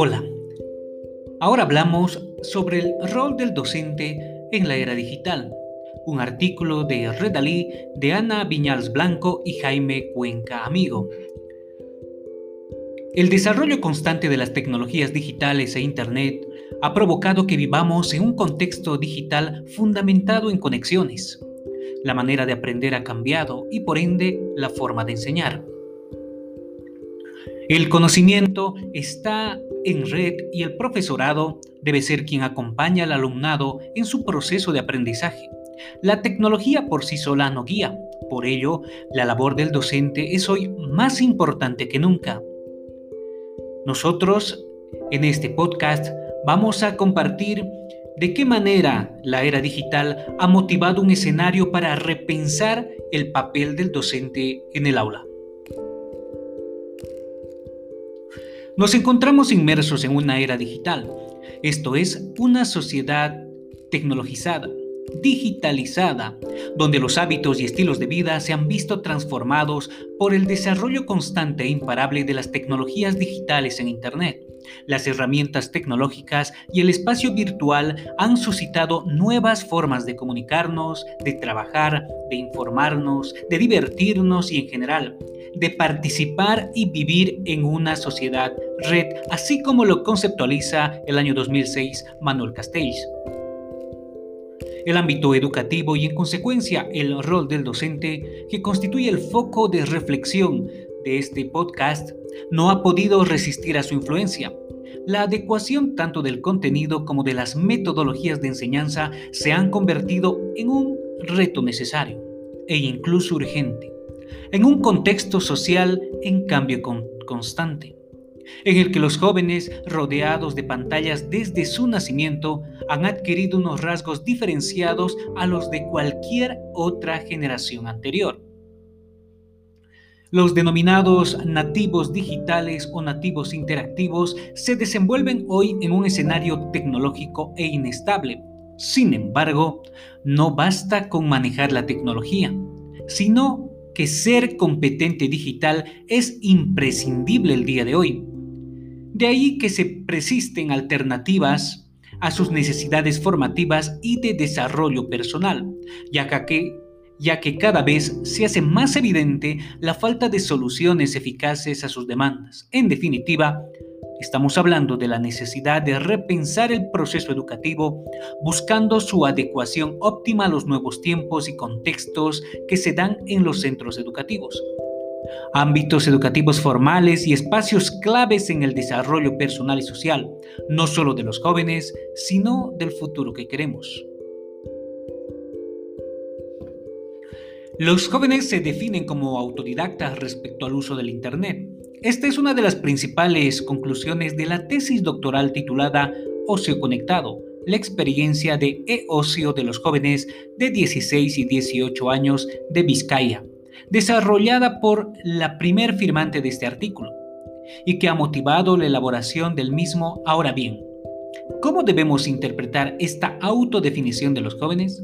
Hola, ahora hablamos sobre el rol del docente en la era digital, un artículo de Redalí de Ana Viñals Blanco y Jaime Cuenca Amigo. El desarrollo constante de las tecnologías digitales e Internet ha provocado que vivamos en un contexto digital fundamentado en conexiones. La manera de aprender ha cambiado y por ende la forma de enseñar. El conocimiento está en red y el profesorado debe ser quien acompaña al alumnado en su proceso de aprendizaje. La tecnología por sí sola no guía, por ello la labor del docente es hoy más importante que nunca. Nosotros en este podcast vamos a compartir de qué manera la era digital ha motivado un escenario para repensar el papel del docente en el aula. Nos encontramos inmersos en una era digital, esto es, una sociedad tecnologizada, digitalizada, donde los hábitos y estilos de vida se han visto transformados por el desarrollo constante e imparable de las tecnologías digitales en Internet. Las herramientas tecnológicas y el espacio virtual han suscitado nuevas formas de comunicarnos, de trabajar, de informarnos, de divertirnos y en general de participar y vivir en una sociedad red, así como lo conceptualiza el año 2006 Manuel Castells. El ámbito educativo y en consecuencia el rol del docente, que constituye el foco de reflexión de este podcast, no ha podido resistir a su influencia. La adecuación tanto del contenido como de las metodologías de enseñanza se han convertido en un reto necesario e incluso urgente en un contexto social en cambio constante, en el que los jóvenes, rodeados de pantallas desde su nacimiento, han adquirido unos rasgos diferenciados a los de cualquier otra generación anterior. Los denominados nativos digitales o nativos interactivos se desenvuelven hoy en un escenario tecnológico e inestable. Sin embargo, no basta con manejar la tecnología, sino que ser competente digital es imprescindible el día de hoy. De ahí que se persisten alternativas a sus necesidades formativas y de desarrollo personal, ya que, ya que cada vez se hace más evidente la falta de soluciones eficaces a sus demandas. En definitiva, Estamos hablando de la necesidad de repensar el proceso educativo buscando su adecuación óptima a los nuevos tiempos y contextos que se dan en los centros educativos. Ámbitos educativos formales y espacios claves en el desarrollo personal y social, no solo de los jóvenes, sino del futuro que queremos. Los jóvenes se definen como autodidactas respecto al uso del Internet esta es una de las principales conclusiones de la tesis doctoral titulada Ocio Conectado, la experiencia de e-ocio de los jóvenes de 16 y 18 años de Vizcaya, desarrollada por la primer firmante de este artículo, y que ha motivado la elaboración del mismo ahora bien. ¿Cómo debemos interpretar esta autodefinición de los jóvenes?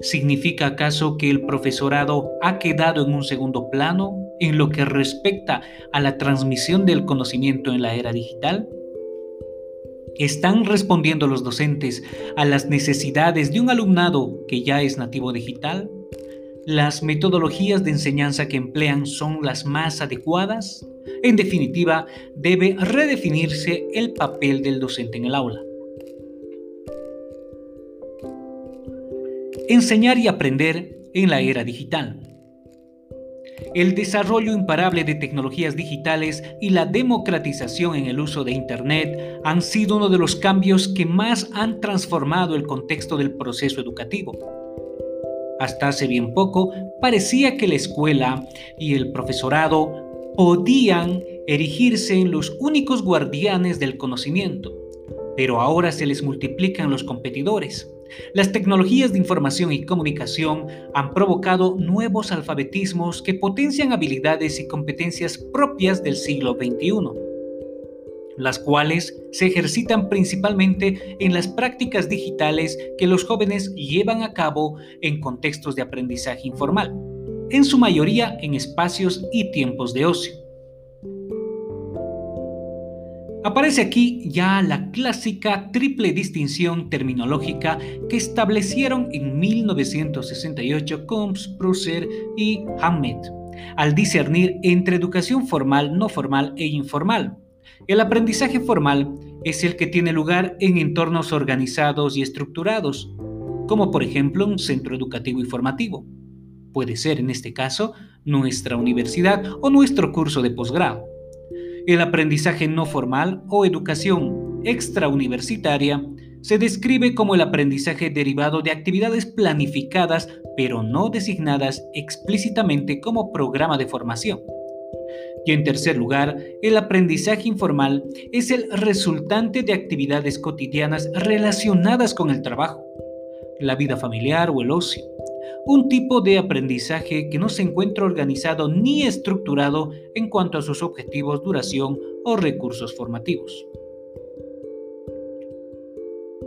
¿Significa acaso que el profesorado ha quedado en un segundo plano en lo que respecta a la transmisión del conocimiento en la era digital? ¿Están respondiendo los docentes a las necesidades de un alumnado que ya es nativo digital? ¿Las metodologías de enseñanza que emplean son las más adecuadas? En definitiva, debe redefinirse el papel del docente en el aula. Enseñar y aprender en la era digital. El desarrollo imparable de tecnologías digitales y la democratización en el uso de Internet han sido uno de los cambios que más han transformado el contexto del proceso educativo. Hasta hace bien poco parecía que la escuela y el profesorado podían erigirse en los únicos guardianes del conocimiento, pero ahora se les multiplican los competidores. Las tecnologías de información y comunicación han provocado nuevos alfabetismos que potencian habilidades y competencias propias del siglo XXI, las cuales se ejercitan principalmente en las prácticas digitales que los jóvenes llevan a cabo en contextos de aprendizaje informal, en su mayoría en espacios y tiempos de ocio. Aparece aquí ya la clásica triple distinción terminológica que establecieron en 1968 Combs, Prusser y Hammett al discernir entre educación formal, no formal e informal. El aprendizaje formal es el que tiene lugar en entornos organizados y estructurados, como por ejemplo un centro educativo y formativo. Puede ser en este caso nuestra universidad o nuestro curso de posgrado. El aprendizaje no formal o educación extrauniversitaria se describe como el aprendizaje derivado de actividades planificadas pero no designadas explícitamente como programa de formación. Y en tercer lugar, el aprendizaje informal es el resultante de actividades cotidianas relacionadas con el trabajo, la vida familiar o el ocio un tipo de aprendizaje que no se encuentra organizado ni estructurado en cuanto a sus objetivos, duración o recursos formativos.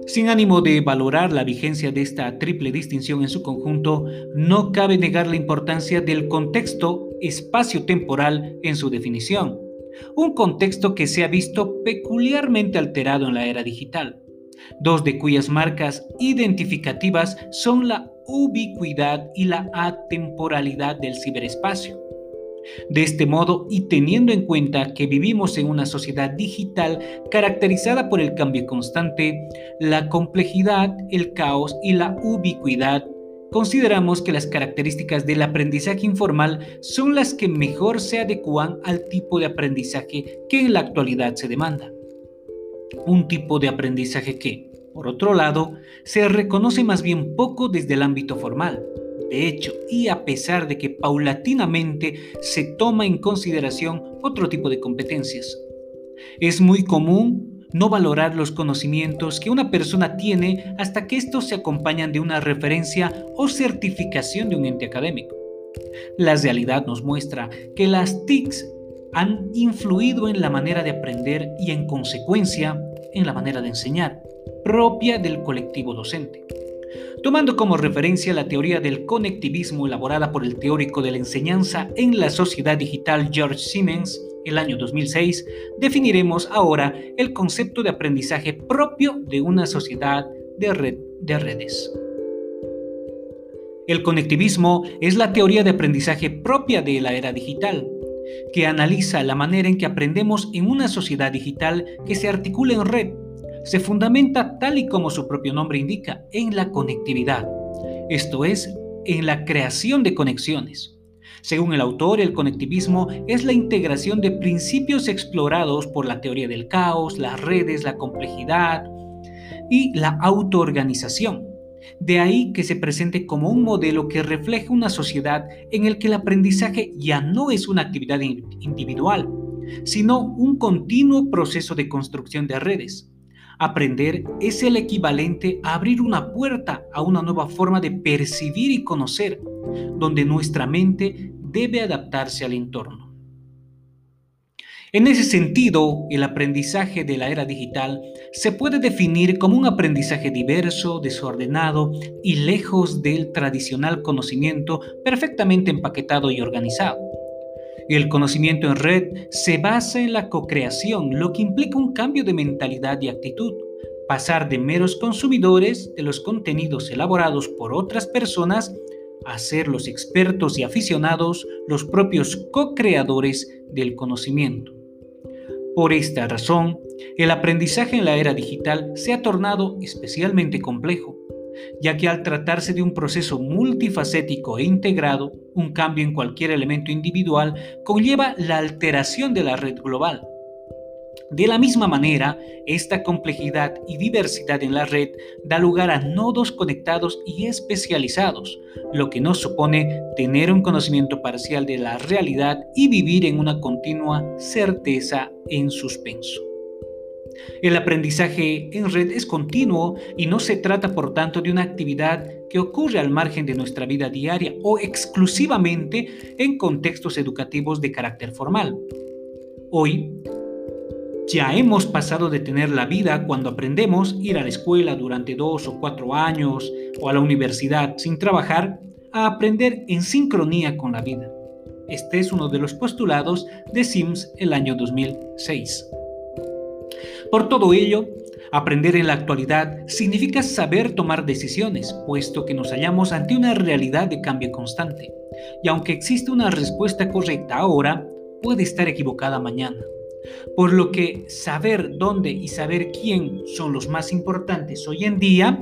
Sin ánimo de valorar la vigencia de esta triple distinción en su conjunto, no cabe negar la importancia del contexto espacio-temporal en su definición, un contexto que se ha visto peculiarmente alterado en la era digital, dos de cuyas marcas identificativas son la ubicuidad y la atemporalidad del ciberespacio. De este modo, y teniendo en cuenta que vivimos en una sociedad digital caracterizada por el cambio constante, la complejidad, el caos y la ubicuidad, consideramos que las características del aprendizaje informal son las que mejor se adecuan al tipo de aprendizaje que en la actualidad se demanda. Un tipo de aprendizaje que, por otro lado, se reconoce más bien poco desde el ámbito formal. De hecho, y a pesar de que paulatinamente se toma en consideración otro tipo de competencias, es muy común no valorar los conocimientos que una persona tiene hasta que estos se acompañan de una referencia o certificación de un ente académico. La realidad nos muestra que las TICs han influido en la manera de aprender y en consecuencia en la manera de enseñar propia del colectivo docente. Tomando como referencia la teoría del conectivismo elaborada por el teórico de la enseñanza en la sociedad digital George Siemens, el año 2006, definiremos ahora el concepto de aprendizaje propio de una sociedad de, de redes. El conectivismo es la teoría de aprendizaje propia de la era digital, que analiza la manera en que aprendemos en una sociedad digital que se articula en red se fundamenta, tal y como su propio nombre indica, en la conectividad, esto es, en la creación de conexiones. Según el autor, el conectivismo es la integración de principios explorados por la teoría del caos, las redes, la complejidad y la autoorganización. De ahí que se presente como un modelo que refleja una sociedad en el que el aprendizaje ya no es una actividad individual, sino un continuo proceso de construcción de redes. Aprender es el equivalente a abrir una puerta a una nueva forma de percibir y conocer, donde nuestra mente debe adaptarse al entorno. En ese sentido, el aprendizaje de la era digital se puede definir como un aprendizaje diverso, desordenado y lejos del tradicional conocimiento perfectamente empaquetado y organizado. El conocimiento en red se basa en la co-creación, lo que implica un cambio de mentalidad y actitud, pasar de meros consumidores de los contenidos elaborados por otras personas a ser los expertos y aficionados, los propios co-creadores del conocimiento. Por esta razón, el aprendizaje en la era digital se ha tornado especialmente complejo ya que al tratarse de un proceso multifacético e integrado, un cambio en cualquier elemento individual conlleva la alteración de la red global. De la misma manera, esta complejidad y diversidad en la red da lugar a nodos conectados y especializados, lo que nos supone tener un conocimiento parcial de la realidad y vivir en una continua certeza en suspenso. El aprendizaje en red es continuo y no se trata por tanto de una actividad que ocurre al margen de nuestra vida diaria o exclusivamente en contextos educativos de carácter formal. Hoy, ya hemos pasado de tener la vida cuando aprendemos ir a la escuela durante dos o cuatro años o a la universidad sin trabajar a aprender en sincronía con la vida. Este es uno de los postulados de Sims el año 2006. Por todo ello, aprender en la actualidad significa saber tomar decisiones, puesto que nos hallamos ante una realidad de cambio constante. Y aunque existe una respuesta correcta ahora, puede estar equivocada mañana. Por lo que saber dónde y saber quién son los más importantes hoy en día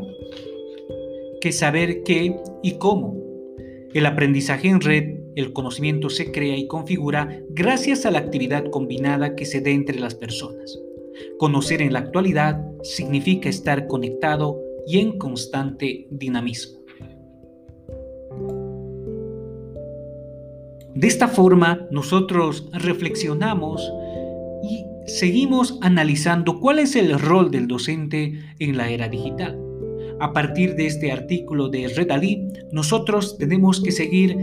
que saber qué y cómo. El aprendizaje en red, el conocimiento se crea y configura gracias a la actividad combinada que se dé entre las personas. Conocer en la actualidad significa estar conectado y en constante dinamismo. De esta forma, nosotros reflexionamos y seguimos analizando cuál es el rol del docente en la era digital. A partir de este artículo de Redalí, nosotros tenemos que seguir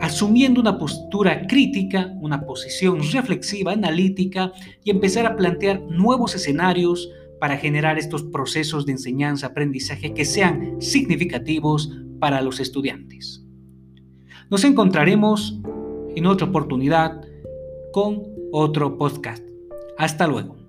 asumiendo una postura crítica, una posición reflexiva, analítica y empezar a plantear nuevos escenarios para generar estos procesos de enseñanza-aprendizaje que sean significativos para los estudiantes. Nos encontraremos en otra oportunidad con otro podcast. Hasta luego.